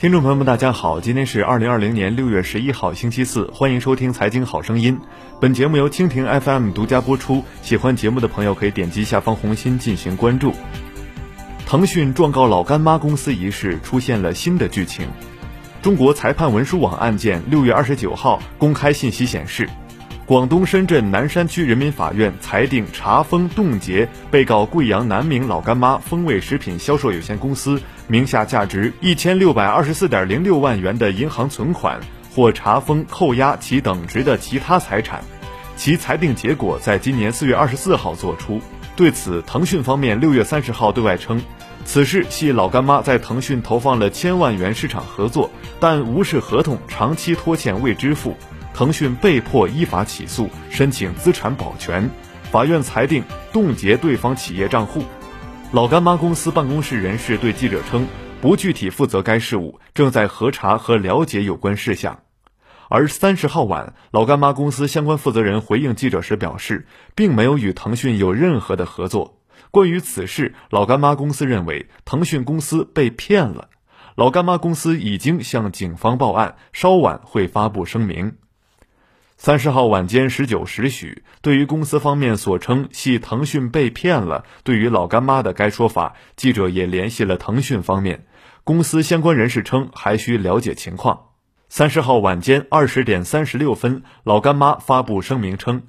听众朋友们，大家好，今天是二零二零年六月十一号，星期四，欢迎收听《财经好声音》。本节目由蜻蜓 FM 独家播出。喜欢节目的朋友可以点击下方红心进行关注。腾讯状告老干妈公司一事出现了新的剧情。中国裁判文书网案件六月二十九号公开信息显示。广东深圳南山区人民法院裁定查封冻结被告贵阳南明老干妈风味食品销售有限公司名下价值一千六百二十四点零六万元的银行存款，或查封扣押其等值的其他财产。其裁定结果在今年四月二十四号作出。对此，腾讯方面六月三十号对外称，此事系老干妈在腾讯投放了千万元市场合作，但无视合同长期拖欠未支付。腾讯被迫依法起诉，申请资产保全，法院裁定冻结对方企业账户。老干妈公司办公室人士对记者称，不具体负责该事务，正在核查和了解有关事项。而三十号晚，老干妈公司相关负责人回应记者时表示，并没有与腾讯有任何的合作。关于此事，老干妈公司认为腾讯公司被骗了。老干妈公司已经向警方报案，稍晚会发布声明。三十号晚间十九时许，对于公司方面所称系腾讯被骗了，对于老干妈的该说法，记者也联系了腾讯方面。公司相关人士称还需了解情况。三十号晚间二十点三十六分，老干妈发布声明称。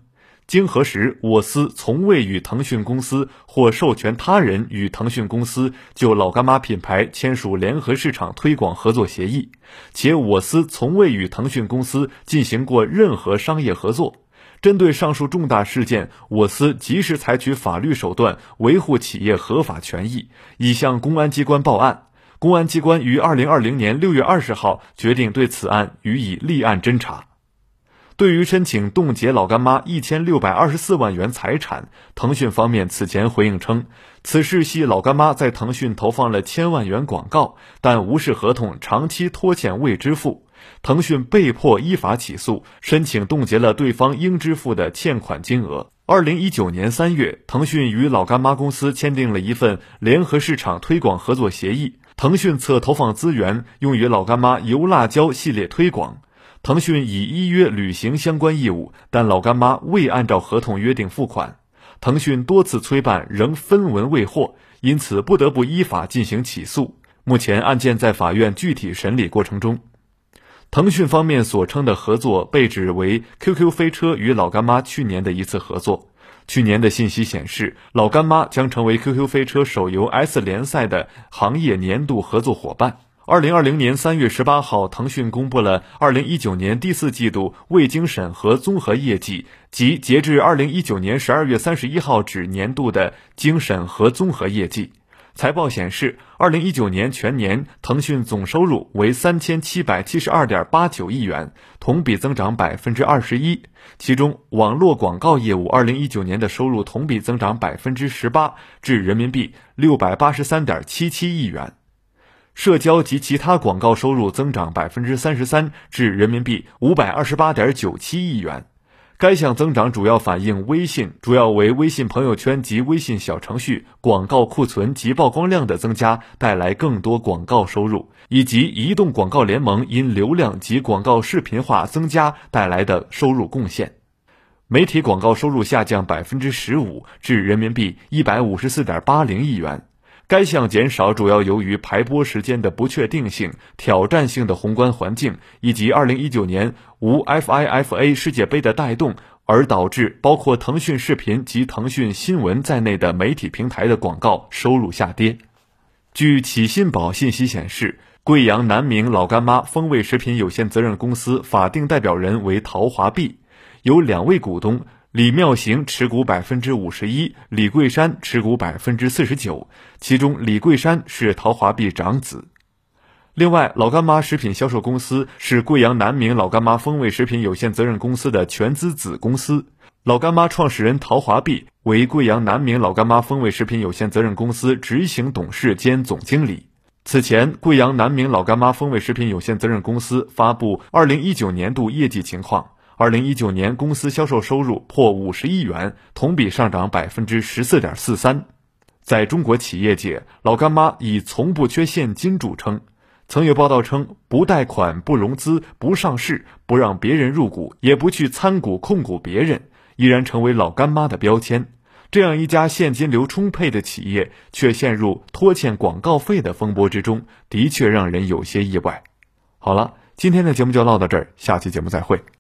经核实，我司从未与腾讯公司或授权他人与腾讯公司就老干妈品牌签署联合市场推广合作协议，且我司从未与腾讯公司进行过任何商业合作。针对上述重大事件，我司及时采取法律手段维护企业合法权益，已向公安机关报案。公安机关于二零二零年六月二十号决定对此案予以立案侦查。对于申请冻结老干妈一千六百二十四万元财产，腾讯方面此前回应称，此事系老干妈在腾讯投放了千万元广告，但无视合同长期拖欠未支付，腾讯被迫依法起诉，申请冻结了对方应支付的欠款金额。二零一九年三月，腾讯与老干妈公司签订了一份联合市场推广合作协议，腾讯侧投放资源用于老干妈油辣椒系列推广。腾讯已依约履行相关义务，但老干妈未按照合同约定付款。腾讯多次催办仍分文未获，因此不得不依法进行起诉。目前案件在法院具体审理过程中。腾讯方面所称的合作被指为 QQ 飞车与老干妈去年的一次合作。去年的信息显示，老干妈将成为 QQ 飞车手游 S 联赛的行业年度合作伙伴。二零二零年三月十八号，腾讯公布了二零一九年第四季度未经审核综合业绩及截至二零一九年十二月三十一号止年度的经审核综合业绩。财报显示，二零一九年全年腾讯总收入为三千七百七十二点八九亿元，同比增长百分之二十一。其中，网络广告业务二零一九年的收入同比增长百分之十八，至人民币六百八十三点七七亿元。社交及其他广告收入增长百分之三十三，至人民币五百二十八点九七亿元。该项增长主要反映微信主要为微信朋友圈及微信小程序广告库存及曝光量的增加带来更多广告收入，以及移动广告联盟因流量及广告视频化增加带来的收入贡献。媒体广告收入下降百分之十五，至人民币一百五十四点八零亿元。该项减少主要由于排播时间的不确定性、挑战性的宏观环境以及2019年无 FIFA 世界杯的带动，而导致包括腾讯视频及腾讯新闻在内的媒体平台的广告收入下跌。据启信宝信息显示，贵阳南明老干妈风味食品有限责任公司法定代表人为陶华碧，有两位股东。李妙行持股百分之五十一，李桂山持股百分之四十九，其中李桂山是陶华碧长子。另外，老干妈食品销售公司是贵阳南明老干妈风味食品有限责任公司的全资子公司，老干妈创始人陶华碧为贵阳南明老干妈风味食品有限责任公司执行董事兼总经理。此前，贵阳南明老干妈风味食品有限责任公司发布二零一九年度业绩情况。二零一九年，公司销售收入破五十亿元，同比上涨百分之十四点四三。在中国企业界，老干妈以从不缺现金著称。曾有报道称，不贷款、不融资、不上市、不让别人入股，也不去参股控股别人，依然成为老干妈的标签。这样一家现金流充沛的企业，却陷入拖欠广告费的风波之中，的确让人有些意外。好了，今天的节目就唠到这儿，下期节目再会。